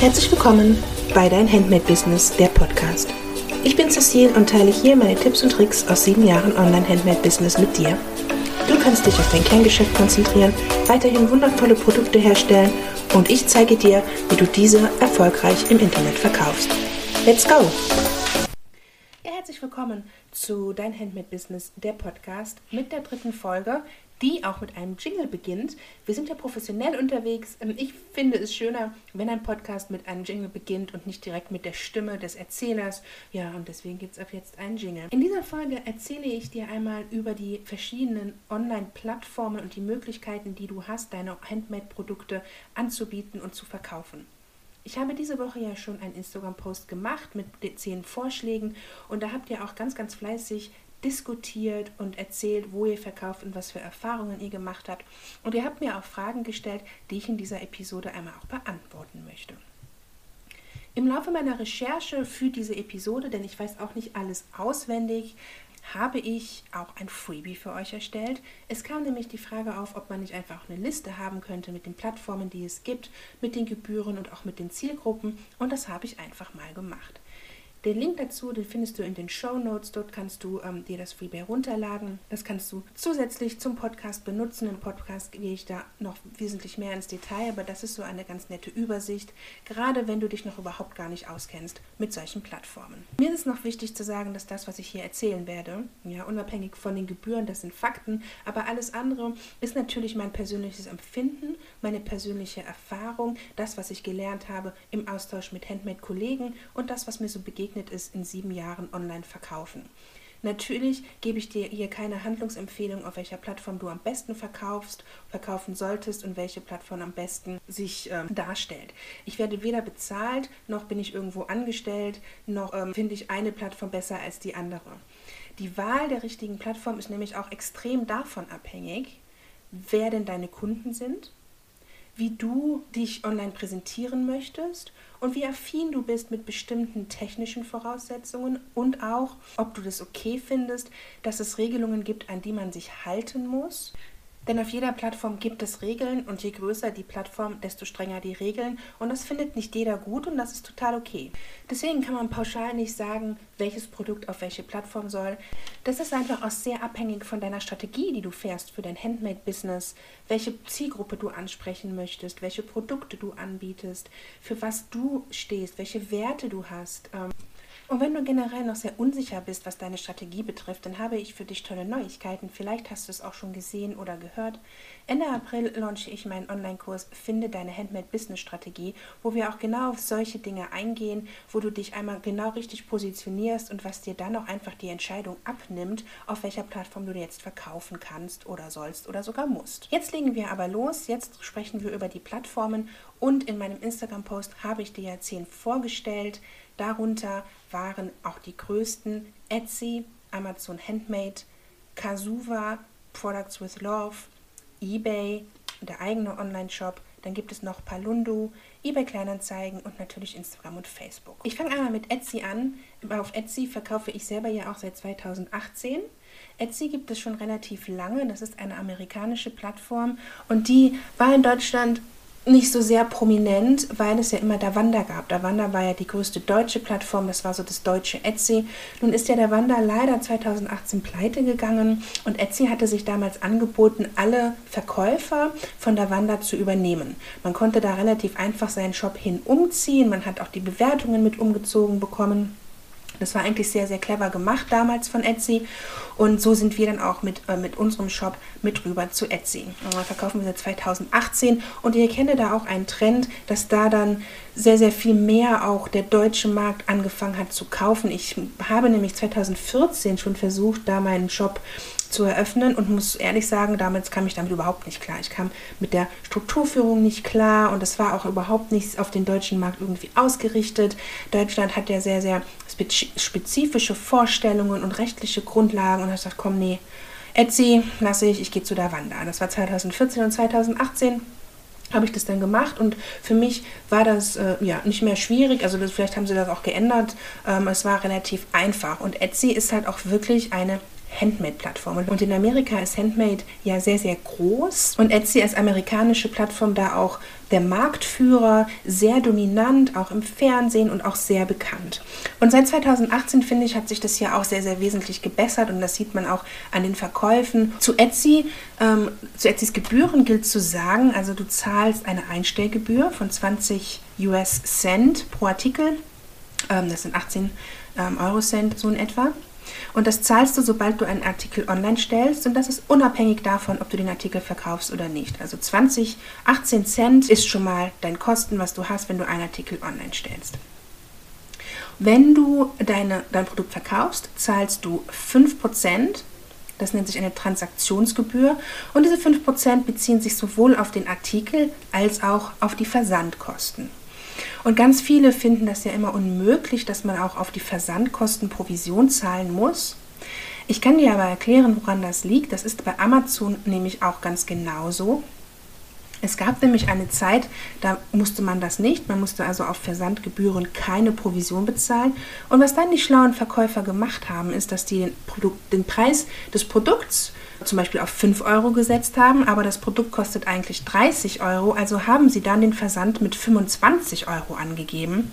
Herzlich willkommen bei Dein Handmade Business, der Podcast. Ich bin Cecile und teile hier meine Tipps und Tricks aus sieben Jahren Online-Handmade-Business mit dir. Du kannst dich auf dein Kerngeschäft konzentrieren, weiterhin wundervolle Produkte herstellen und ich zeige dir, wie du diese erfolgreich im Internet verkaufst. Let's go! Ja, herzlich willkommen zu Dein Handmade Business, der Podcast mit der dritten Folge, die auch mit einem Jingle beginnt. Wir sind ja professionell unterwegs. Ähm, ich finde es schöner, wenn ein Podcast mit einem Jingle beginnt und nicht direkt mit der Stimme des Erzählers. Ja, und deswegen gibt es ab jetzt einen Jingle. In dieser Folge erzähle ich dir einmal über die verschiedenen Online-Plattformen und die Möglichkeiten, die du hast, deine Handmade-Produkte anzubieten und zu verkaufen. Ich habe diese Woche ja schon einen Instagram-Post gemacht mit zehn Vorschlägen und da habt ihr auch ganz, ganz fleißig diskutiert und erzählt, wo ihr verkauft und was für Erfahrungen ihr gemacht habt. Und ihr habt mir auch Fragen gestellt, die ich in dieser Episode einmal auch beantworten möchte. Im Laufe meiner Recherche für diese Episode, denn ich weiß auch nicht alles auswendig, habe ich auch ein Freebie für euch erstellt. Es kam nämlich die Frage auf, ob man nicht einfach eine Liste haben könnte mit den Plattformen, die es gibt, mit den Gebühren und auch mit den Zielgruppen. Und das habe ich einfach mal gemacht. Den Link dazu, den findest du in den Show Notes. Dort kannst du ähm, dir das Freebie runterladen. Das kannst du zusätzlich zum Podcast benutzen. Im Podcast gehe ich da noch wesentlich mehr ins Detail, aber das ist so eine ganz nette Übersicht, gerade wenn du dich noch überhaupt gar nicht auskennst mit solchen Plattformen. Mir ist noch wichtig zu sagen, dass das, was ich hier erzählen werde, ja, unabhängig von den Gebühren, das sind Fakten, aber alles andere ist natürlich mein persönliches Empfinden, meine persönliche Erfahrung, das, was ich gelernt habe im Austausch mit Handmade-Kollegen und das, was mir so begegnet begegnet ist in sieben Jahren Online-Verkaufen. Natürlich gebe ich dir hier keine Handlungsempfehlung, auf welcher Plattform du am besten verkaufst, verkaufen solltest und welche Plattform am besten sich ähm, darstellt. Ich werde weder bezahlt, noch bin ich irgendwo angestellt, noch ähm, finde ich eine Plattform besser als die andere. Die Wahl der richtigen Plattform ist nämlich auch extrem davon abhängig, wer denn deine Kunden sind, wie du dich online präsentieren möchtest und wie affin du bist mit bestimmten technischen Voraussetzungen und auch, ob du das okay findest, dass es Regelungen gibt, an die man sich halten muss. Denn auf jeder Plattform gibt es Regeln und je größer die Plattform, desto strenger die Regeln. Und das findet nicht jeder gut und das ist total okay. Deswegen kann man pauschal nicht sagen, welches Produkt auf welche Plattform soll. Das ist einfach auch sehr abhängig von deiner Strategie, die du fährst für dein Handmade-Business, welche Zielgruppe du ansprechen möchtest, welche Produkte du anbietest, für was du stehst, welche Werte du hast. Und wenn du generell noch sehr unsicher bist, was deine Strategie betrifft, dann habe ich für dich tolle Neuigkeiten. Vielleicht hast du es auch schon gesehen oder gehört. Ende April launche ich meinen Online-Kurs Finde deine Handmade-Business-Strategie, wo wir auch genau auf solche Dinge eingehen, wo du dich einmal genau richtig positionierst und was dir dann auch einfach die Entscheidung abnimmt, auf welcher Plattform du jetzt verkaufen kannst oder sollst oder sogar musst. Jetzt legen wir aber los. Jetzt sprechen wir über die Plattformen und in meinem Instagram-Post habe ich dir ja zehn vorgestellt. Darunter waren auch die größten Etsy, Amazon Handmade, Kazuva, Products with Love, eBay, der eigene Online-Shop. Dann gibt es noch Palundu, eBay Kleinanzeigen und natürlich Instagram und Facebook. Ich fange einmal mit Etsy an. Auf Etsy verkaufe ich selber ja auch seit 2018. Etsy gibt es schon relativ lange. Das ist eine amerikanische Plattform und die war in Deutschland nicht so sehr prominent, weil es ja immer Davanda gab. Davanda war ja die größte deutsche Plattform, das war so das deutsche Etsy. Nun ist ja Davanda leider 2018 pleite gegangen und Etsy hatte sich damals angeboten, alle Verkäufer von Davanda zu übernehmen. Man konnte da relativ einfach seinen Shop hin umziehen, man hat auch die Bewertungen mit umgezogen bekommen. Das war eigentlich sehr, sehr clever gemacht damals von Etsy. Und so sind wir dann auch mit, äh, mit unserem Shop mit rüber zu Etsy. Und verkaufen wir seit 2018 und ihr kennt da auch einen Trend, dass da dann sehr, sehr viel mehr auch der deutsche Markt angefangen hat zu kaufen. Ich habe nämlich 2014 schon versucht, da meinen Shop zu eröffnen und muss ehrlich sagen, damals kam ich damit überhaupt nicht klar. Ich kam mit der Strukturführung nicht klar und es war auch überhaupt nicht auf den deutschen Markt irgendwie ausgerichtet. Deutschland hat ja sehr, sehr spezifische Vorstellungen und rechtliche Grundlagen und ich gesagt, komm, nee, Etsy lasse ich, ich gehe zu der Wanda. Das war 2014 und 2018 habe ich das dann gemacht und für mich war das äh, ja nicht mehr schwierig, also das, vielleicht haben sie das auch geändert, ähm, es war relativ einfach und Etsy ist halt auch wirklich eine Handmade-Plattform. Und in Amerika ist Handmade ja sehr, sehr groß. Und Etsy als amerikanische Plattform da auch der Marktführer, sehr dominant, auch im Fernsehen und auch sehr bekannt. Und seit 2018, finde ich, hat sich das ja auch sehr, sehr wesentlich gebessert und das sieht man auch an den Verkäufen. Zu Etsy, ähm, zu Etsys Gebühren gilt zu sagen, also du zahlst eine Einstellgebühr von 20 US Cent pro Artikel. Ähm, das sind 18 ähm, Euro Cent so in etwa. Und das zahlst du, sobald du einen Artikel online stellst. Und das ist unabhängig davon, ob du den Artikel verkaufst oder nicht. Also 20, 18 Cent ist schon mal dein Kosten, was du hast, wenn du einen Artikel online stellst. Wenn du deine, dein Produkt verkaufst, zahlst du 5%. Das nennt sich eine Transaktionsgebühr. Und diese 5% beziehen sich sowohl auf den Artikel als auch auf die Versandkosten. Und ganz viele finden das ja immer unmöglich, dass man auch auf die Versandkosten Provision zahlen muss. Ich kann dir aber erklären, woran das liegt. Das ist bei Amazon nämlich auch ganz genauso. Es gab nämlich eine Zeit, da musste man das nicht. Man musste also auf Versandgebühren keine Provision bezahlen. Und was dann die schlauen Verkäufer gemacht haben, ist, dass die den, Produkt, den Preis des Produkts zum Beispiel auf 5 Euro gesetzt haben, aber das Produkt kostet eigentlich 30 Euro, also haben sie dann den Versand mit 25 Euro angegeben.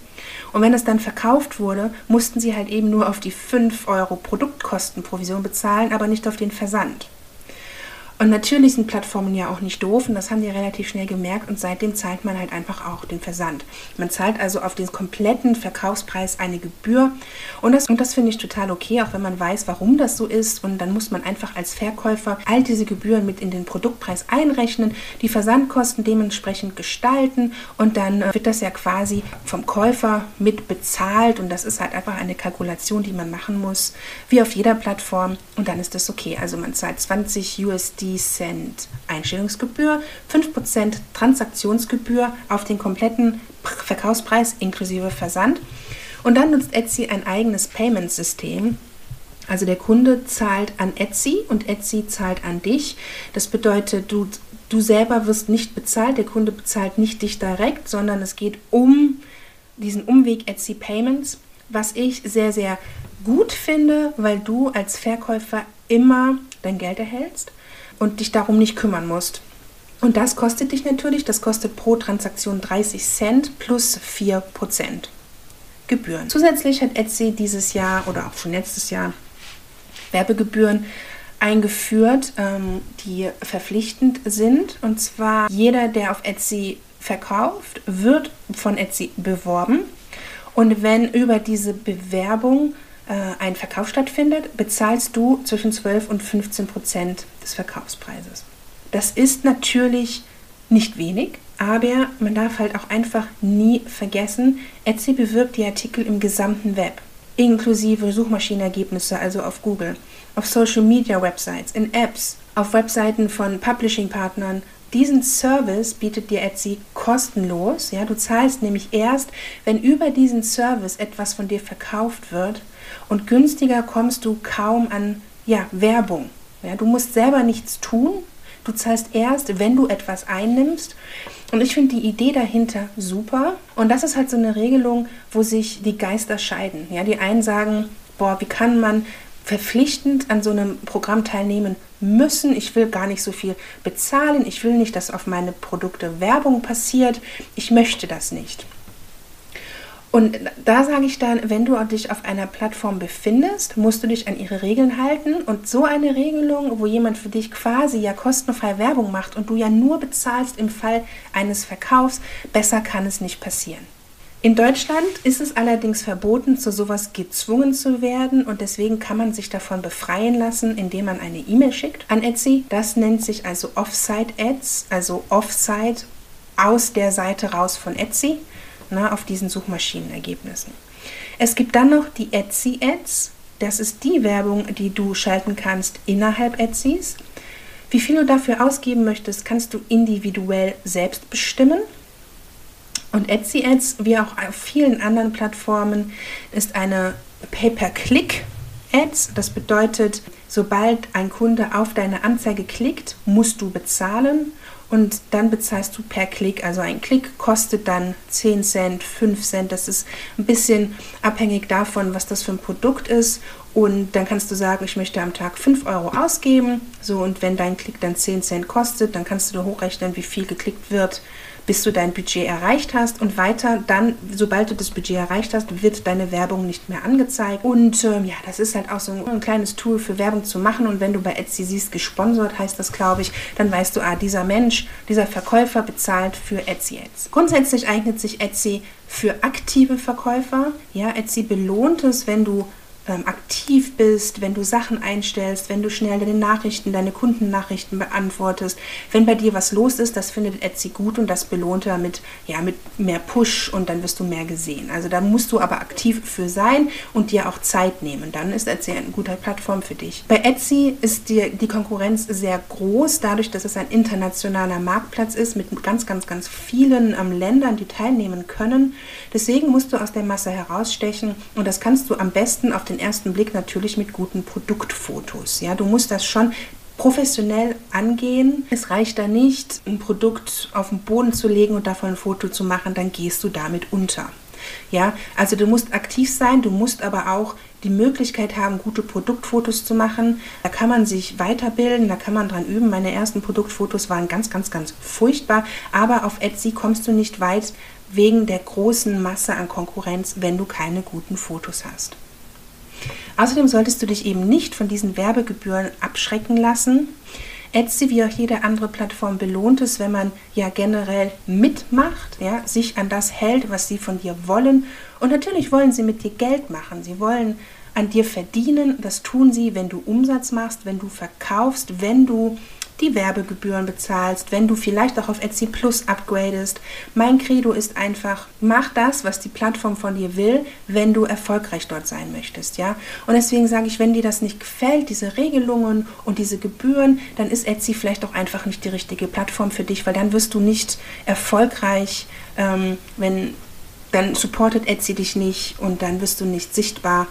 Und wenn es dann verkauft wurde, mussten sie halt eben nur auf die 5 Euro Produktkostenprovision bezahlen, aber nicht auf den Versand. Und natürlich sind Plattformen ja auch nicht doof und das haben die relativ schnell gemerkt und seitdem zahlt man halt einfach auch den Versand. Man zahlt also auf den kompletten Verkaufspreis eine Gebühr und das, und das finde ich total okay, auch wenn man weiß, warum das so ist und dann muss man einfach als Verkäufer all diese Gebühren mit in den Produktpreis einrechnen, die Versandkosten dementsprechend gestalten und dann äh, wird das ja quasi vom Käufer mit bezahlt und das ist halt einfach eine Kalkulation, die man machen muss, wie auf jeder Plattform und dann ist das okay. Also man zahlt 20 USD 50 Cent Einstellungsgebühr, 5% Transaktionsgebühr auf den kompletten Verkaufspreis inklusive Versand. Und dann nutzt Etsy ein eigenes Payment-System. Also der Kunde zahlt an Etsy und Etsy zahlt an dich. Das bedeutet, du, du selber wirst nicht bezahlt, der Kunde bezahlt nicht dich direkt, sondern es geht um diesen Umweg Etsy Payments, was ich sehr, sehr gut finde, weil du als Verkäufer immer dein Geld erhältst und dich darum nicht kümmern musst. Und das kostet dich natürlich, das kostet pro Transaktion 30 Cent plus 4 Prozent Gebühren. Zusätzlich hat Etsy dieses Jahr oder auch schon letztes Jahr Werbegebühren eingeführt, ähm, die verpflichtend sind. Und zwar jeder, der auf Etsy verkauft, wird von Etsy beworben. Und wenn über diese Bewerbung ein Verkauf stattfindet, bezahlst du zwischen 12 und 15 Prozent des Verkaufspreises. Das ist natürlich nicht wenig, aber man darf halt auch einfach nie vergessen, Etsy bewirbt die Artikel im gesamten Web, inklusive Suchmaschinenergebnisse, also auf Google, auf Social Media Websites, in Apps, auf Webseiten von Publishing-Partnern. Diesen Service bietet dir Etsy kostenlos. Ja, du zahlst nämlich erst, wenn über diesen Service etwas von dir verkauft wird und günstiger kommst du kaum an ja, Werbung. Ja, du musst selber nichts tun. Du zahlst erst, wenn du etwas einnimmst. Und ich finde die Idee dahinter super. Und das ist halt so eine Regelung, wo sich die Geister scheiden. Ja, die einen sagen, boah, wie kann man verpflichtend an so einem Programm teilnehmen müssen. Ich will gar nicht so viel bezahlen. Ich will nicht, dass auf meine Produkte Werbung passiert. Ich möchte das nicht. Und da sage ich dann, wenn du dich auf einer Plattform befindest, musst du dich an ihre Regeln halten. Und so eine Regelung, wo jemand für dich quasi ja kostenfrei Werbung macht und du ja nur bezahlst im Fall eines Verkaufs, besser kann es nicht passieren. In Deutschland ist es allerdings verboten, zu sowas gezwungen zu werden und deswegen kann man sich davon befreien lassen, indem man eine E-Mail schickt an Etsy. Das nennt sich also Offsite Ads, also Offsite aus der Seite raus von Etsy ne, auf diesen Suchmaschinenergebnissen. Es gibt dann noch die Etsy Ads. Das ist die Werbung, die du schalten kannst innerhalb Etsys. Wie viel du dafür ausgeben möchtest, kannst du individuell selbst bestimmen. Und Etsy Ads, wie auch auf vielen anderen Plattformen, ist eine Pay-per-Click Ads. Das bedeutet, sobald ein Kunde auf deine Anzeige klickt, musst du bezahlen und dann bezahlst du per Klick. Also ein Klick kostet dann 10 Cent, 5 Cent. Das ist ein bisschen abhängig davon, was das für ein Produkt ist. Und dann kannst du sagen, ich möchte am Tag 5 Euro ausgeben. So, und wenn dein Klick dann 10 Cent kostet, dann kannst du dir hochrechnen, wie viel geklickt wird bis du dein Budget erreicht hast und weiter dann, sobald du das Budget erreicht hast, wird deine Werbung nicht mehr angezeigt. Und ähm, ja, das ist halt auch so ein, ein kleines Tool für Werbung zu machen. Und wenn du bei Etsy siehst, gesponsert heißt das, glaube ich, dann weißt du, ah, dieser Mensch, dieser Verkäufer bezahlt für Etsy Ads. Grundsätzlich eignet sich Etsy für aktive Verkäufer. Ja, Etsy belohnt es, wenn du ähm, aktiv bist, wenn du Sachen einstellst, wenn du schnell deine Nachrichten, deine Kundennachrichten beantwortest, wenn bei dir was los ist, das findet Etsy gut und das belohnt er mit, ja, mit mehr Push und dann wirst du mehr gesehen. Also da musst du aber aktiv für sein und dir auch Zeit nehmen. Dann ist Etsy eine gute Plattform für dich. Bei Etsy ist die, die Konkurrenz sehr groß, dadurch, dass es ein internationaler Marktplatz ist mit ganz, ganz, ganz vielen ähm, Ländern, die teilnehmen können. Deswegen musst du aus der Masse herausstechen und das kannst du am besten auf den den ersten Blick natürlich mit guten Produktfotos. Ja, du musst das schon professionell angehen. Es reicht da nicht, ein Produkt auf den Boden zu legen und davon ein Foto zu machen, dann gehst du damit unter. Ja, also du musst aktiv sein, du musst aber auch die Möglichkeit haben, gute Produktfotos zu machen. Da kann man sich weiterbilden, da kann man dran üben. Meine ersten Produktfotos waren ganz, ganz, ganz furchtbar, aber auf Etsy kommst du nicht weit wegen der großen Masse an Konkurrenz, wenn du keine guten Fotos hast. Außerdem solltest du dich eben nicht von diesen Werbegebühren abschrecken lassen. Etsy wie auch jede andere Plattform belohnt es, wenn man ja generell mitmacht, ja, sich an das hält, was sie von dir wollen. Und natürlich wollen sie mit dir Geld machen. Sie wollen an dir verdienen. Das tun sie, wenn du Umsatz machst, wenn du verkaufst, wenn du die Werbegebühren bezahlst, wenn du vielleicht auch auf Etsy Plus upgradest. Mein Credo ist einfach, mach das, was die Plattform von dir will, wenn du erfolgreich dort sein möchtest, ja? Und deswegen sage ich, wenn dir das nicht gefällt, diese Regelungen und diese Gebühren, dann ist Etsy vielleicht auch einfach nicht die richtige Plattform für dich, weil dann wirst du nicht erfolgreich, ähm, wenn dann supportet Etsy dich nicht und dann wirst du nicht sichtbar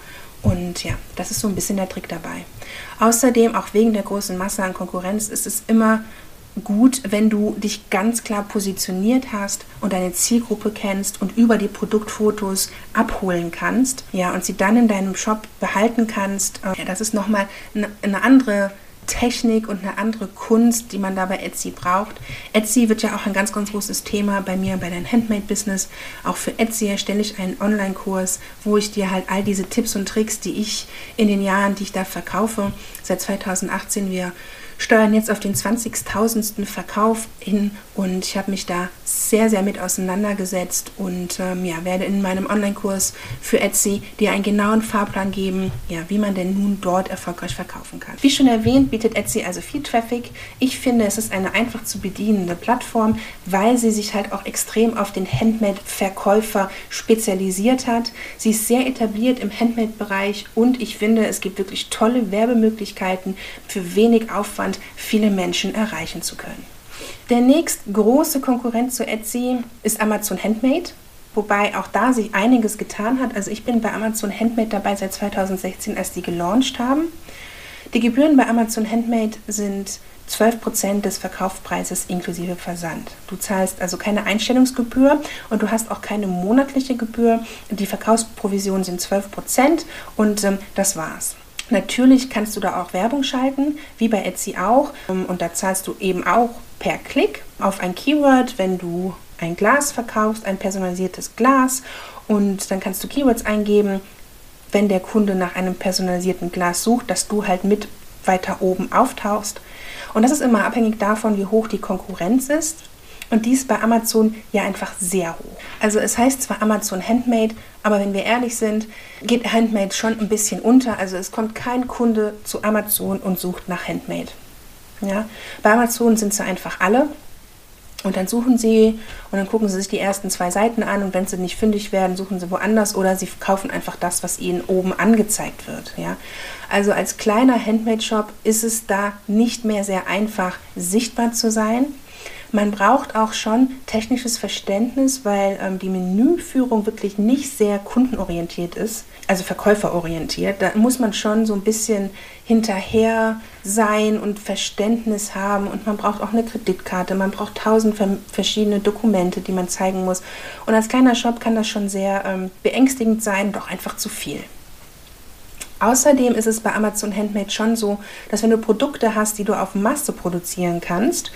und ja, das ist so ein bisschen der Trick dabei. Außerdem, auch wegen der großen Masse an Konkurrenz, ist es immer gut, wenn du dich ganz klar positioniert hast und deine Zielgruppe kennst und über die Produktfotos abholen kannst, ja, und sie dann in deinem Shop behalten kannst. Ja, das ist nochmal eine andere Technik und eine andere Kunst, die man da bei Etsy braucht. Etsy wird ja auch ein ganz, ganz großes Thema bei mir bei deinem Handmade-Business. Auch für Etsy erstelle ich einen Online-Kurs, wo ich dir halt all diese Tipps und Tricks, die ich in den Jahren, die ich da verkaufe, seit 2018, wir steuern jetzt auf den 20.000. Verkauf hin und ich habe mich da sehr, sehr mit auseinandergesetzt und ähm, ja, werde in meinem Online-Kurs für Etsy dir einen genauen Fahrplan geben, ja, wie man denn nun dort erfolgreich verkaufen kann. Wie schon erwähnt, bietet Etsy also viel Traffic. Ich finde, es ist eine einfach zu bedienende Plattform, weil sie sich halt auch extrem auf den Handmade-Verkäufer spezialisiert hat. Sie ist sehr etabliert im Handmade-Bereich und ich finde, es gibt wirklich tolle Werbemöglichkeiten für wenig Aufwand viele Menschen erreichen zu können. Der nächst große Konkurrent zu Etsy ist Amazon Handmade, wobei auch da sich einiges getan hat. Also ich bin bei Amazon Handmade dabei seit 2016, als die gelauncht haben. Die Gebühren bei Amazon Handmade sind 12% des Verkaufspreises inklusive Versand. Du zahlst also keine Einstellungsgebühr und du hast auch keine monatliche Gebühr. Die Verkaufsprovisionen sind 12% und ähm, das war's. Natürlich kannst du da auch Werbung schalten, wie bei Etsy auch. Ähm, und da zahlst du eben auch per Klick auf ein Keyword, wenn du ein Glas verkaufst, ein personalisiertes Glas und dann kannst du Keywords eingeben, wenn der Kunde nach einem personalisierten Glas sucht, dass du halt mit weiter oben auftauchst. Und das ist immer abhängig davon, wie hoch die Konkurrenz ist. Und dies bei Amazon ja einfach sehr hoch. Also es heißt zwar Amazon Handmade, aber wenn wir ehrlich sind, geht Handmade schon ein bisschen unter. Also es kommt kein Kunde zu Amazon und sucht nach Handmade. Ja? Bei Amazon sind sie einfach alle. Und dann suchen sie und dann gucken sie sich die ersten zwei Seiten an und wenn sie nicht fündig werden, suchen sie woanders oder sie kaufen einfach das, was ihnen oben angezeigt wird. Ja? Also als kleiner Handmade-Shop ist es da nicht mehr sehr einfach sichtbar zu sein. Man braucht auch schon technisches Verständnis, weil ähm, die Menüführung wirklich nicht sehr kundenorientiert ist, also verkäuferorientiert. Da muss man schon so ein bisschen hinterher sein und Verständnis haben und man braucht auch eine Kreditkarte, man braucht tausend verschiedene Dokumente, die man zeigen muss. Und als kleiner Shop kann das schon sehr ähm, beängstigend sein, doch einfach zu viel. Außerdem ist es bei Amazon Handmade schon so, dass wenn du Produkte hast, die du auf Masse produzieren kannst,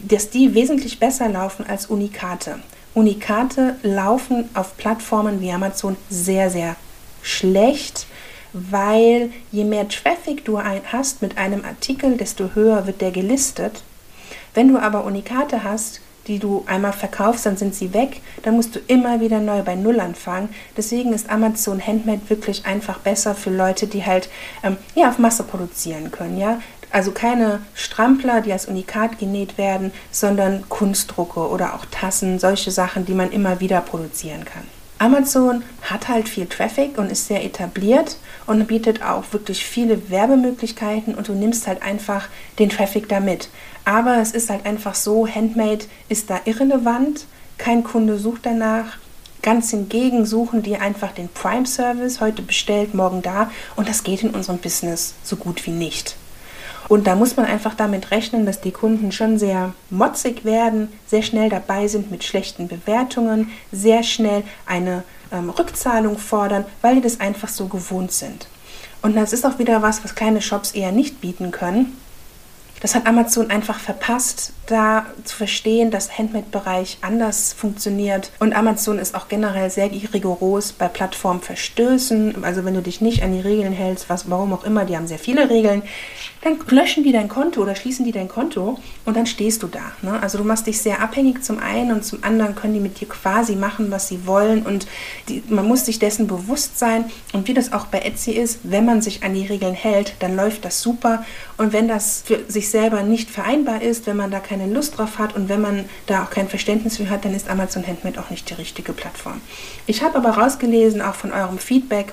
dass die wesentlich besser laufen als Unikate. Unikate laufen auf Plattformen wie Amazon sehr, sehr schlecht, weil je mehr Traffic du hast mit einem Artikel, desto höher wird der gelistet. Wenn du aber Unikate hast, die du einmal verkaufst, dann sind sie weg. Dann musst du immer wieder neu bei Null anfangen. Deswegen ist Amazon Handmade wirklich einfach besser für Leute, die halt ähm, ja, auf Masse produzieren können. Ja? Also keine Strampler, die als Unikat genäht werden, sondern Kunstdrucke oder auch Tassen, solche Sachen, die man immer wieder produzieren kann. Amazon hat halt viel Traffic und ist sehr etabliert und bietet auch wirklich viele Werbemöglichkeiten und du nimmst halt einfach den Traffic damit. Aber es ist halt einfach so, Handmade ist da irrelevant, kein Kunde sucht danach. Ganz hingegen suchen die einfach den Prime Service, heute bestellt, morgen da und das geht in unserem Business so gut wie nicht. Und da muss man einfach damit rechnen, dass die Kunden schon sehr motzig werden, sehr schnell dabei sind mit schlechten Bewertungen, sehr schnell eine ähm, Rückzahlung fordern, weil die das einfach so gewohnt sind. Und das ist auch wieder was, was kleine Shops eher nicht bieten können. Das hat Amazon einfach verpasst, da zu verstehen, dass Handmade-Bereich anders funktioniert. Und Amazon ist auch generell sehr rigoros bei Plattformverstößen. Also wenn du dich nicht an die Regeln hältst, was, warum auch immer, die haben sehr viele Regeln, dann löschen die dein Konto oder schließen die dein Konto und dann stehst du da. Ne? Also du machst dich sehr abhängig zum einen und zum anderen können die mit dir quasi machen, was sie wollen und die, man muss sich dessen bewusst sein und wie das auch bei Etsy ist, wenn man sich an die Regeln hält, dann läuft das super und wenn das für sich selber nicht vereinbar ist, wenn man da keine Lust drauf hat und wenn man da auch kein Verständnis für hat, dann ist Amazon Handmade auch nicht die richtige Plattform. Ich habe aber rausgelesen, auch von eurem Feedback,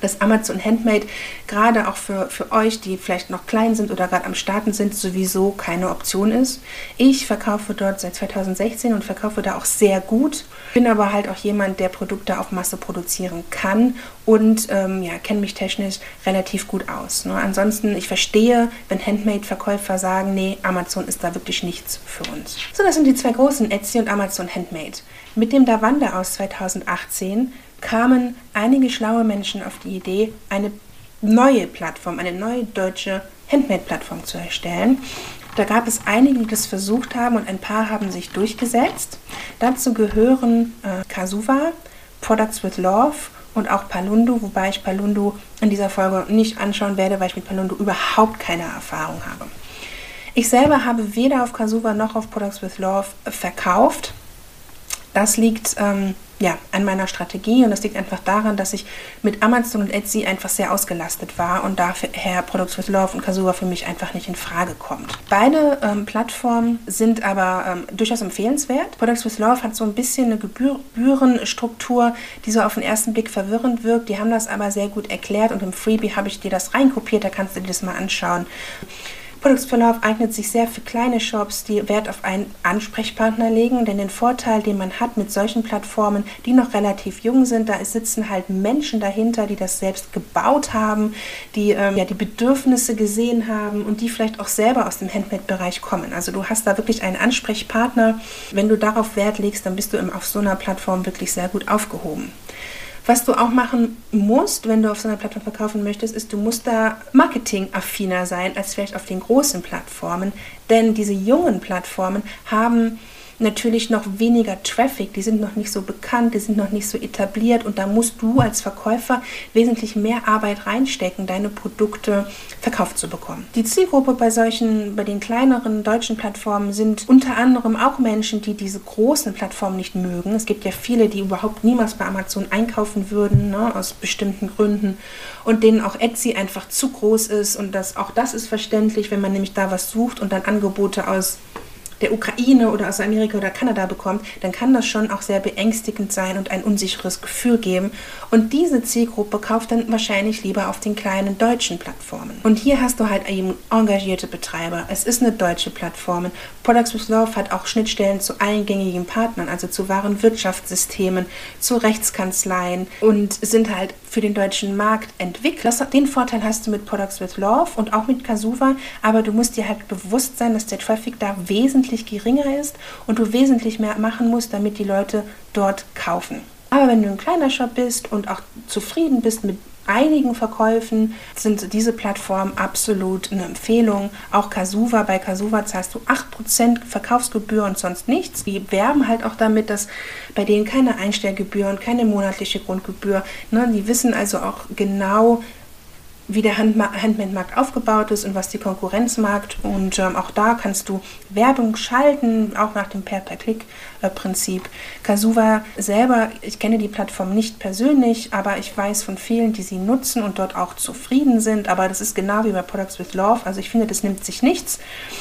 dass Amazon Handmade gerade auch für, für euch, die vielleicht noch klein sind oder gerade am Starten sind, sowieso keine Option ist. Ich verkaufe dort seit 2016 und verkaufe da auch sehr gut, bin aber halt auch jemand, der Produkte auf Masse produzieren kann und ähm, ja, kenne mich technisch relativ gut aus. Ne? Ansonsten, ich verstehe, wenn Handmade-Verkäufer sagen, nee, Amazon ist da wirklich nichts für uns. So, das sind die zwei großen, Etsy und Amazon Handmade. Mit dem Davanda aus 2018 kamen einige schlaue Menschen auf die Idee, eine neue Plattform, eine neue deutsche Handmade-Plattform zu erstellen. Da gab es einige, die das versucht haben und ein paar haben sich durchgesetzt. Dazu gehören äh, Kasuva, Products with Love und auch Palundu, wobei ich Palundu in dieser Folge nicht anschauen werde, weil ich mit Palundu überhaupt keine Erfahrung habe. Ich selber habe weder auf Kasuva noch auf Products with Love verkauft. Das liegt ähm, ja, an meiner Strategie und das liegt einfach daran, dass ich mit Amazon und Etsy einfach sehr ausgelastet war und daher Products with Love und Kasuba für mich einfach nicht in Frage kommt. Beide ähm, Plattformen sind aber ähm, durchaus empfehlenswert. Products with Love hat so ein bisschen eine Gebührenstruktur, die so auf den ersten Blick verwirrend wirkt. Die haben das aber sehr gut erklärt und im Freebie habe ich dir das reinkopiert, da kannst du dir das mal anschauen. Produktverlauf eignet sich sehr für kleine Shops, die Wert auf einen Ansprechpartner legen, denn den Vorteil, den man hat mit solchen Plattformen, die noch relativ jung sind, da sitzen halt Menschen dahinter, die das selbst gebaut haben, die ähm, ja die Bedürfnisse gesehen haben und die vielleicht auch selber aus dem Handmade-Bereich kommen. Also du hast da wirklich einen Ansprechpartner. Wenn du darauf Wert legst, dann bist du auf so einer Plattform wirklich sehr gut aufgehoben. Was du auch machen musst, wenn du auf so einer Plattform verkaufen möchtest, ist, du musst da marketingaffiner sein als vielleicht auf den großen Plattformen. Denn diese jungen Plattformen haben natürlich noch weniger Traffic, die sind noch nicht so bekannt, die sind noch nicht so etabliert und da musst du als Verkäufer wesentlich mehr Arbeit reinstecken, deine Produkte verkauft zu bekommen. Die Zielgruppe bei solchen, bei den kleineren deutschen Plattformen sind unter anderem auch Menschen, die diese großen Plattformen nicht mögen. Es gibt ja viele, die überhaupt niemals bei Amazon einkaufen würden, ne, aus bestimmten Gründen und denen auch Etsy einfach zu groß ist und das, auch das ist verständlich, wenn man nämlich da was sucht und dann Angebote aus der Ukraine oder aus Amerika oder Kanada bekommt, dann kann das schon auch sehr beängstigend sein und ein unsicheres Gefühl geben. Und diese Zielgruppe kauft dann wahrscheinlich lieber auf den kleinen deutschen Plattformen. Und hier hast du halt eben engagierte Betreiber. Es ist eine deutsche Plattform. Products with Love hat auch Schnittstellen zu allen gängigen Partnern, also zu wahren Wirtschaftssystemen, zu Rechtskanzleien und sind halt für den deutschen Markt entwickelt. den Vorteil hast du mit Products with Love und auch mit Kasuva, aber du musst dir halt bewusst sein, dass der Traffic da wesentlich geringer ist und du wesentlich mehr machen musst, damit die Leute dort kaufen. Aber wenn du ein kleiner Shop bist und auch zufrieden bist mit einigen Verkäufen sind diese Plattformen absolut eine Empfehlung. Auch Kasuva, bei Kasuva zahlst du 8% Verkaufsgebühr und sonst nichts. Die werben halt auch damit, dass bei denen keine Einstellgebühr und keine monatliche Grundgebühr. Ne, die wissen also auch genau, wie der Handmade-Markt aufgebaut ist und was die Konkurrenz macht. Und ähm, auch da kannst du Werbung schalten, auch nach dem Per-per-Click-Prinzip. Kasuva selber, ich kenne die Plattform nicht persönlich, aber ich weiß von vielen, die sie nutzen und dort auch zufrieden sind. Aber das ist genau wie bei Products with Love. Also ich finde, das nimmt sich nichts.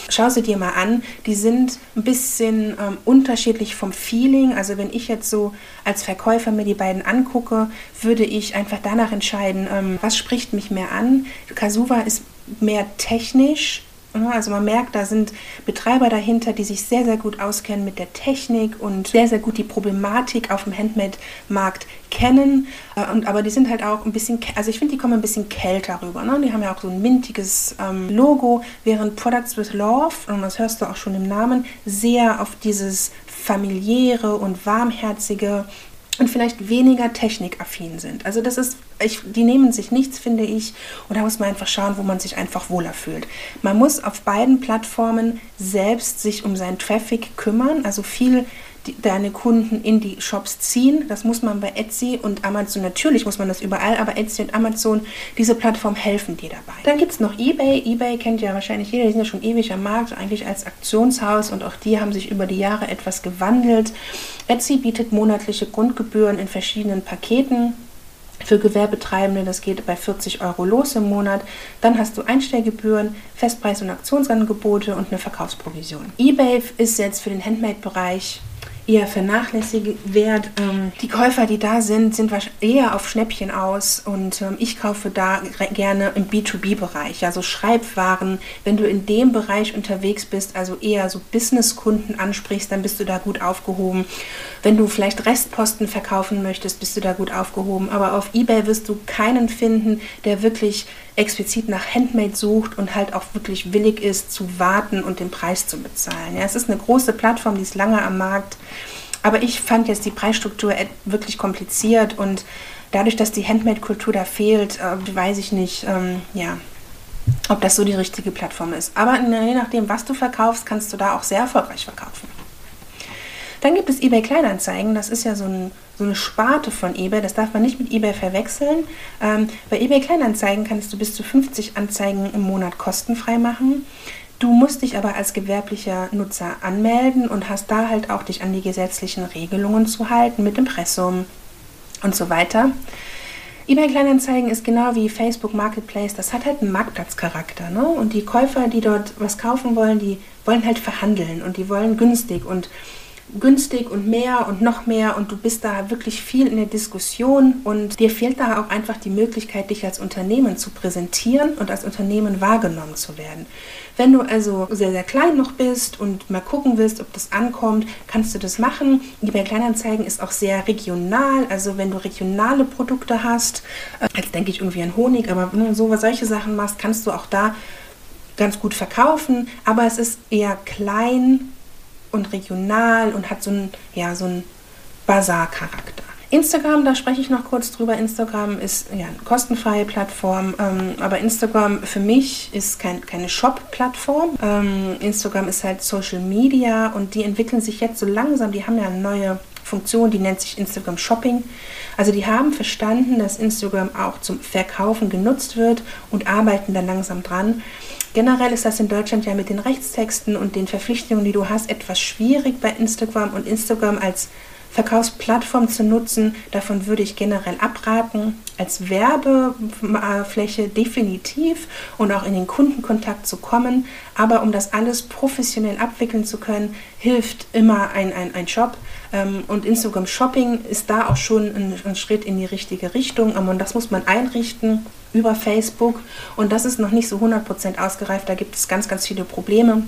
Schau sie dir mal an. Die sind ein bisschen ähm, unterschiedlich vom Feeling. Also wenn ich jetzt so als Verkäufer mir die beiden angucke, würde ich einfach danach entscheiden, ähm, was spricht mich mehr an. Kasuva ist mehr technisch. Also man merkt, da sind Betreiber dahinter, die sich sehr, sehr gut auskennen mit der Technik und sehr, sehr gut die Problematik auf dem Handmade-Markt kennen. Äh, und, aber die sind halt auch ein bisschen, also ich finde, die kommen ein bisschen kälter rüber. Ne? Die haben ja auch so ein mintiges ähm, Logo, während Products with Love, und das hörst du auch schon im Namen, sehr auf dieses familiäre und warmherzige und vielleicht weniger technikaffin sind. Also das ist, ich, die nehmen sich nichts, finde ich, und da muss man einfach schauen, wo man sich einfach wohler fühlt. Man muss auf beiden Plattformen selbst sich um seinen Traffic kümmern, also viel deine Kunden in die Shops ziehen. Das muss man bei Etsy und Amazon, natürlich muss man das überall, aber Etsy und Amazon, diese Plattform helfen dir dabei. Dann gibt es noch eBay. eBay kennt ja wahrscheinlich jeder, die sind ja schon ewig am Markt, eigentlich als Aktionshaus und auch die haben sich über die Jahre etwas gewandelt. Etsy bietet monatliche Grundgebühren in verschiedenen Paketen. Für Gewerbetreibende, das geht bei 40 Euro los im Monat. Dann hast du Einstellgebühren, Festpreis- und Aktionsangebote und eine Verkaufsprovision. eBay ist jetzt für den Handmade-Bereich eher vernachlässigt wird. Ähm, die Käufer, die da sind, sind eher auf Schnäppchen aus und ähm, ich kaufe da gerne im B2B-Bereich, also Schreibwaren. Wenn du in dem Bereich unterwegs bist, also eher so Businesskunden ansprichst, dann bist du da gut aufgehoben. Wenn du vielleicht Restposten verkaufen möchtest, bist du da gut aufgehoben. Aber auf eBay wirst du keinen finden, der wirklich explizit nach Handmade sucht und halt auch wirklich willig ist zu warten und den Preis zu bezahlen. Ja, es ist eine große Plattform, die ist lange am Markt. Aber ich fand jetzt die Preisstruktur wirklich kompliziert und dadurch, dass die Handmade-Kultur da fehlt, äh, weiß ich nicht, ähm, ja, ob das so die richtige Plattform ist. Aber je nachdem, was du verkaufst, kannst du da auch sehr erfolgreich verkaufen. Dann gibt es eBay Kleinanzeigen. Das ist ja so, ein, so, eine Sparte von eBay. Das darf man nicht mit eBay verwechseln. Ähm, bei eBay Kleinanzeigen kannst du bis zu 50 Anzeigen im Monat kostenfrei machen. Du musst dich aber als gewerblicher Nutzer anmelden und hast da halt auch dich an die gesetzlichen Regelungen zu halten mit Impressum und so weiter. eBay Kleinanzeigen ist genau wie Facebook Marketplace, das hat halt einen Marktplatzcharakter. Ne? Und die Käufer, die dort was kaufen wollen, die wollen halt verhandeln und die wollen günstig und günstig und mehr und noch mehr und du bist da wirklich viel in der Diskussion und dir fehlt da auch einfach die Möglichkeit, dich als Unternehmen zu präsentieren und als Unternehmen wahrgenommen zu werden. Wenn du also sehr, sehr klein noch bist und mal gucken willst, ob das ankommt, kannst du das machen. Die bei Kleinanzeigen ist auch sehr regional, also wenn du regionale Produkte hast, äh, jetzt denke ich irgendwie an Honig, aber wenn du so solche Sachen machst, kannst du auch da ganz gut verkaufen, aber es ist eher klein und regional und hat so einen, ja, so einen Bazar-Charakter. Instagram, da spreche ich noch kurz drüber. Instagram ist ja eine kostenfreie Plattform, ähm, aber Instagram für mich ist kein, keine Shop-Plattform. Ähm, Instagram ist halt Social Media und die entwickeln sich jetzt so langsam. Die haben ja eine neue Funktion, die nennt sich Instagram Shopping. Also die haben verstanden, dass Instagram auch zum Verkaufen genutzt wird und arbeiten da langsam dran. Generell ist das in Deutschland ja mit den Rechtstexten und den Verpflichtungen, die du hast, etwas schwierig bei Instagram. Und Instagram als Verkaufsplattform zu nutzen. Davon würde ich generell abraten. Als Werbefläche definitiv und auch in den Kundenkontakt zu kommen. Aber um das alles professionell abwickeln zu können, hilft immer ein, ein, ein Shop. Ähm, und Instagram Shopping ist da auch schon ein, ein Schritt in die richtige Richtung. Und das muss man einrichten über Facebook und das ist noch nicht so 100% ausgereift, da gibt es ganz, ganz viele Probleme.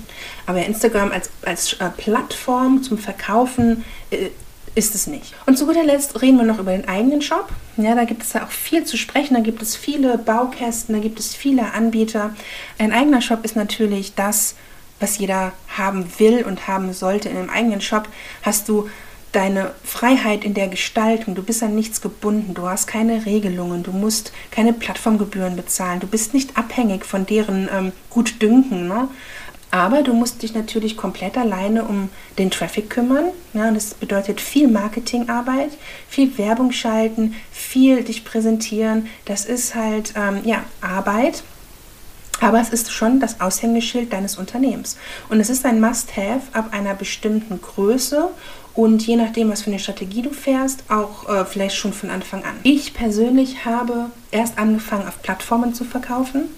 Aber Instagram als, als äh, Plattform zum Verkaufen äh, ist es nicht. Und zu guter Letzt reden wir noch über den eigenen Shop. Ja, da gibt es ja auch viel zu sprechen, da gibt es viele Baukästen, da gibt es viele Anbieter. Ein eigener Shop ist natürlich das, was jeder haben will und haben sollte. In einem eigenen Shop hast du deine Freiheit in der Gestaltung. Du bist an nichts gebunden, du hast keine Regelungen, du musst keine Plattformgebühren bezahlen, du bist nicht abhängig von deren ähm, Gutdünken. Ne? Aber du musst dich natürlich komplett alleine um den Traffic kümmern. Ja, das bedeutet viel Marketingarbeit, viel Werbung schalten, viel dich präsentieren. Das ist halt ähm, ja, Arbeit. Aber es ist schon das Aushängeschild deines Unternehmens. Und es ist ein Must-Have ab einer bestimmten Größe und je nachdem, was für eine Strategie du fährst, auch äh, vielleicht schon von Anfang an. Ich persönlich habe erst angefangen, auf Plattformen zu verkaufen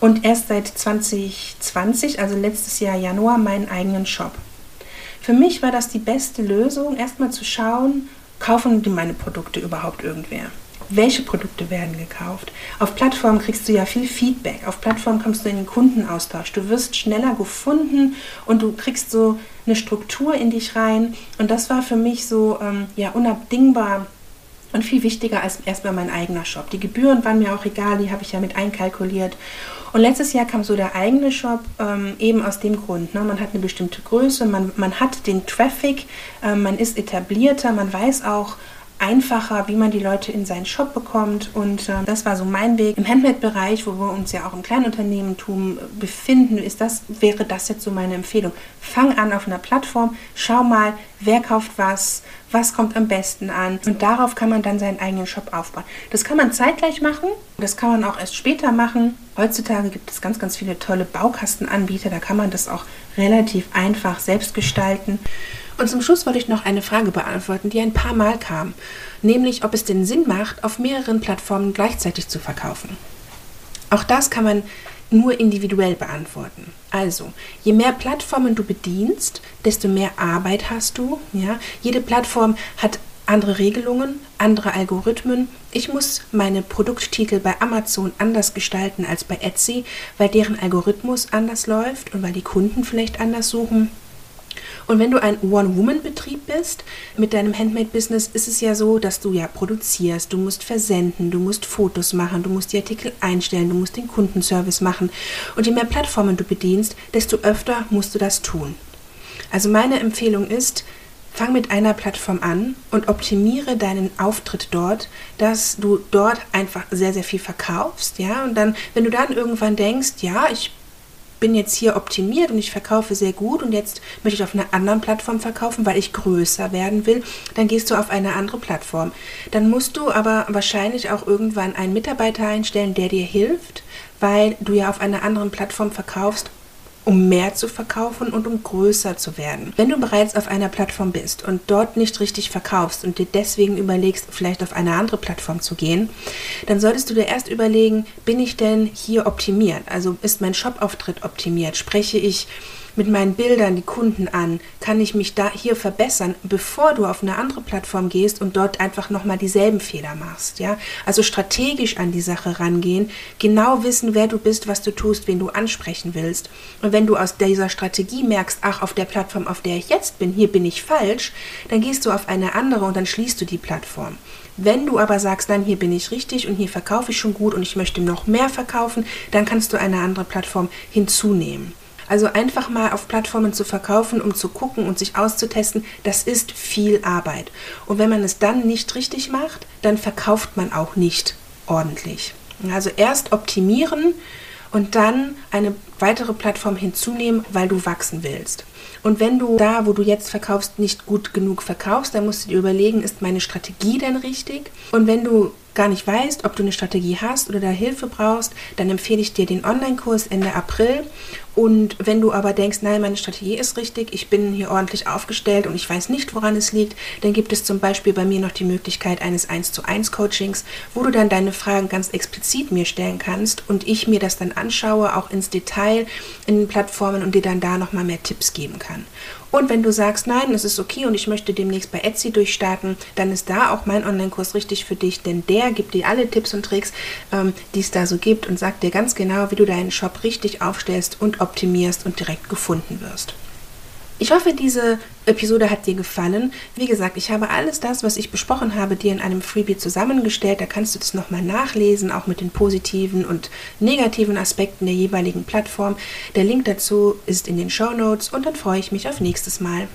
und erst seit 2020, also letztes Jahr Januar, meinen eigenen Shop. Für mich war das die beste Lösung, erstmal zu schauen, kaufen die meine Produkte überhaupt irgendwer? welche Produkte werden gekauft. Auf Plattformen kriegst du ja viel Feedback. Auf Plattformen kommst du in den Kundenaustausch. Du wirst schneller gefunden und du kriegst so eine Struktur in dich rein. Und das war für mich so ähm, ja unabdingbar und viel wichtiger als erstmal mein eigener Shop. Die Gebühren waren mir auch egal, die habe ich ja mit einkalkuliert. Und letztes Jahr kam so der eigene Shop ähm, eben aus dem Grund. Ne? Man hat eine bestimmte Größe, man, man hat den Traffic, äh, man ist etablierter, man weiß auch, einfacher, wie man die Leute in seinen Shop bekommt. Und äh, das war so mein Weg. Im Handmade-Bereich, wo wir uns ja auch im Kleinunternehmentum befinden, ist das, wäre das jetzt so meine Empfehlung. Fang an auf einer Plattform, schau mal, wer kauft was, was kommt am besten an. Und darauf kann man dann seinen eigenen Shop aufbauen. Das kann man zeitgleich machen, das kann man auch erst später machen. Heutzutage gibt es ganz, ganz viele tolle Baukastenanbieter, da kann man das auch relativ einfach selbst gestalten. Und zum Schluss wollte ich noch eine Frage beantworten, die ein paar Mal kam, nämlich ob es den Sinn macht, auf mehreren Plattformen gleichzeitig zu verkaufen. Auch das kann man nur individuell beantworten. Also, je mehr Plattformen du bedienst, desto mehr Arbeit hast du. Ja? Jede Plattform hat andere Regelungen, andere Algorithmen. Ich muss meine Produkttitel bei Amazon anders gestalten als bei Etsy, weil deren Algorithmus anders läuft und weil die Kunden vielleicht anders suchen. Und wenn du ein One-Woman-Betrieb bist mit deinem Handmade-Business, ist es ja so, dass du ja produzierst, du musst versenden, du musst Fotos machen, du musst die Artikel einstellen, du musst den Kundenservice machen. Und je mehr Plattformen du bedienst, desto öfter musst du das tun. Also meine Empfehlung ist, Fang mit einer Plattform an und optimiere deinen Auftritt dort, dass du dort einfach sehr, sehr viel verkaufst, ja. Und dann, wenn du dann irgendwann denkst, ja, ich bin jetzt hier optimiert und ich verkaufe sehr gut und jetzt möchte ich auf einer anderen Plattform verkaufen, weil ich größer werden will, dann gehst du auf eine andere Plattform. Dann musst du aber wahrscheinlich auch irgendwann einen Mitarbeiter einstellen, der dir hilft, weil du ja auf einer anderen Plattform verkaufst um mehr zu verkaufen und um größer zu werden. Wenn du bereits auf einer Plattform bist und dort nicht richtig verkaufst und dir deswegen überlegst, vielleicht auf eine andere Plattform zu gehen, dann solltest du dir erst überlegen, bin ich denn hier optimiert? Also ist mein Shopauftritt optimiert? Spreche ich mit meinen Bildern die Kunden an? Kann ich mich da hier verbessern, bevor du auf eine andere Plattform gehst und dort einfach nochmal dieselben Fehler machst? Ja? Also strategisch an die Sache rangehen, genau wissen, wer du bist, was du tust, wen du ansprechen willst. Und wenn du aus dieser Strategie merkst, ach, auf der Plattform, auf der ich jetzt bin, hier bin ich falsch, dann gehst du auf eine andere und dann schließt du die Plattform. Wenn du aber sagst, nein, hier bin ich richtig und hier verkaufe ich schon gut und ich möchte noch mehr verkaufen, dann kannst du eine andere Plattform hinzunehmen. Also einfach mal auf Plattformen zu verkaufen, um zu gucken und sich auszutesten, das ist viel Arbeit. Und wenn man es dann nicht richtig macht, dann verkauft man auch nicht ordentlich. Also erst optimieren und dann eine weitere Plattform hinzunehmen, weil du wachsen willst. Und wenn du da, wo du jetzt verkaufst, nicht gut genug verkaufst, dann musst du dir überlegen, ist meine Strategie denn richtig? Und wenn du gar nicht weißt, ob du eine Strategie hast oder da Hilfe brauchst, dann empfehle ich dir den Online-Kurs Ende April. Und wenn du aber denkst, nein, meine Strategie ist richtig, ich bin hier ordentlich aufgestellt und ich weiß nicht, woran es liegt, dann gibt es zum Beispiel bei mir noch die Möglichkeit eines 1 zu 1 Coachings, wo du dann deine Fragen ganz explizit mir stellen kannst und ich mir das dann anschaue, auch ins Detail in den Plattformen und dir dann da nochmal mehr Tipps geben kann. Und wenn du sagst, nein, es ist okay und ich möchte demnächst bei Etsy durchstarten, dann ist da auch mein Online-Kurs richtig für dich, denn der gibt dir alle Tipps und Tricks, ähm, die es da so gibt und sagt dir ganz genau, wie du deinen Shop richtig aufstellst und optimierst und direkt gefunden wirst. Ich hoffe, diese Episode hat dir gefallen. Wie gesagt, ich habe alles das, was ich besprochen habe, dir in einem Freebie zusammengestellt. Da kannst du das nochmal nachlesen, auch mit den positiven und negativen Aspekten der jeweiligen Plattform. Der Link dazu ist in den Show Notes und dann freue ich mich auf nächstes Mal.